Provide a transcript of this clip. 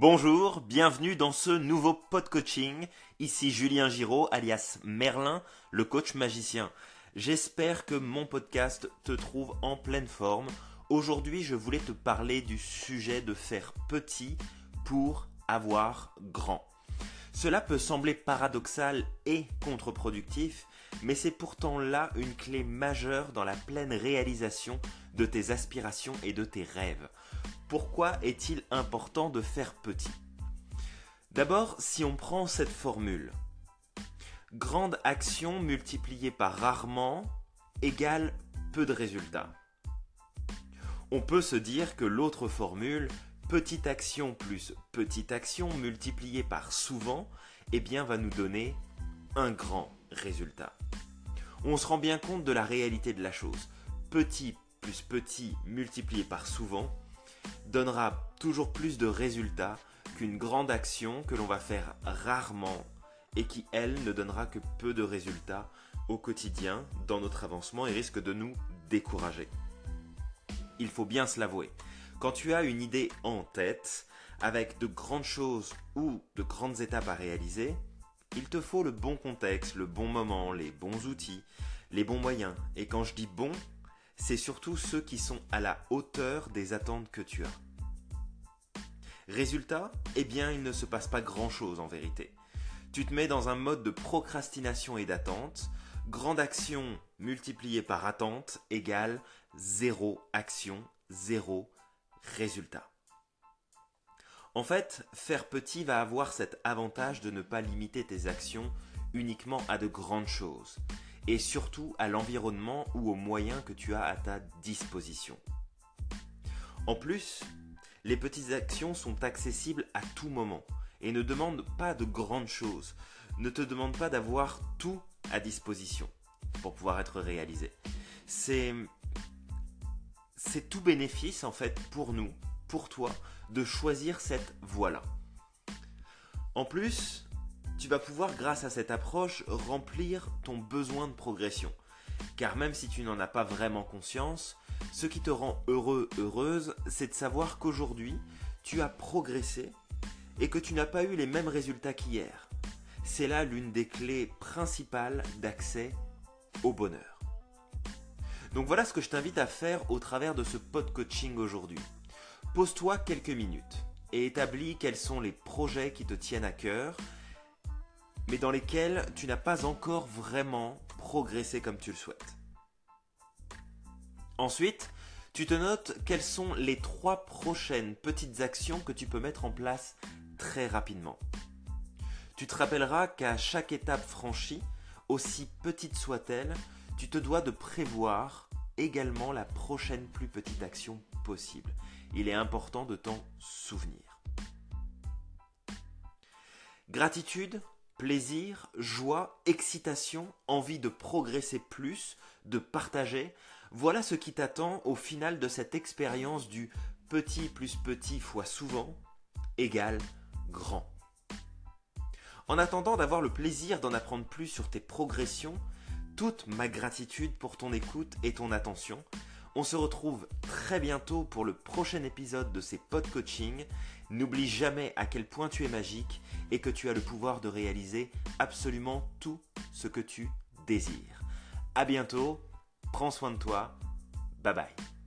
Bonjour, bienvenue dans ce nouveau pod coaching. Ici Julien Giraud, alias Merlin, le coach magicien. J'espère que mon podcast te trouve en pleine forme. Aujourd'hui, je voulais te parler du sujet de faire petit pour avoir grand. Cela peut sembler paradoxal et contre-productif, mais c'est pourtant là une clé majeure dans la pleine réalisation de tes aspirations et de tes rêves. Pourquoi est-il important de faire petit? D'abord, si on prend cette formule, grande action multipliée par rarement égale peu de résultats. On peut se dire que l'autre formule, petite action plus petite action multipliée par souvent, eh bien va nous donner un grand résultat. On se rend bien compte de la réalité de la chose. Petit plus petit multiplié par souvent donnera toujours plus de résultats qu'une grande action que l'on va faire rarement et qui, elle, ne donnera que peu de résultats au quotidien dans notre avancement et risque de nous décourager. Il faut bien se l'avouer. Quand tu as une idée en tête, avec de grandes choses ou de grandes étapes à réaliser, il te faut le bon contexte, le bon moment, les bons outils, les bons moyens. Et quand je dis bon, c'est surtout ceux qui sont à la hauteur des attentes que tu as. Résultat Eh bien, il ne se passe pas grand-chose en vérité. Tu te mets dans un mode de procrastination et d'attente. Grande action multipliée par attente égale zéro action, zéro En fait, faire petit va avoir cet avantage de ne pas limiter tes actions uniquement à de grandes choses et surtout à l'environnement ou aux moyens que tu as à ta disposition. En plus, les petites actions sont accessibles à tout moment et ne demandent pas de grandes choses, ne te demandent pas d'avoir tout à disposition pour pouvoir être réalisé. C'est c'est tout bénéfice en fait pour nous, pour toi, de choisir cette voie-là. En plus, tu vas pouvoir, grâce à cette approche, remplir ton besoin de progression. Car même si tu n'en as pas vraiment conscience, ce qui te rend heureux, heureuse, c'est de savoir qu'aujourd'hui, tu as progressé et que tu n'as pas eu les mêmes résultats qu'hier. C'est là l'une des clés principales d'accès au bonheur. Donc voilà ce que je t'invite à faire au travers de ce pod coaching aujourd'hui. Pose-toi quelques minutes et établis quels sont les projets qui te tiennent à cœur, mais dans lesquels tu n'as pas encore vraiment progressé comme tu le souhaites. Ensuite, tu te notes quelles sont les trois prochaines petites actions que tu peux mettre en place très rapidement. Tu te rappelleras qu'à chaque étape franchie, aussi petite soit-elle, tu te dois de prévoir également la prochaine plus petite action possible. Il est important de t'en souvenir. Gratitude, Plaisir, joie, excitation, envie de progresser plus, de partager, voilà ce qui t'attend au final de cette expérience du petit plus petit fois souvent égale grand. En attendant d'avoir le plaisir d'en apprendre plus sur tes progressions, toute ma gratitude pour ton écoute et ton attention. On se retrouve très bientôt pour le prochain épisode de ces pod coaching. N'oublie jamais à quel point tu es magique et que tu as le pouvoir de réaliser absolument tout ce que tu désires. À bientôt, prends soin de toi, bye bye.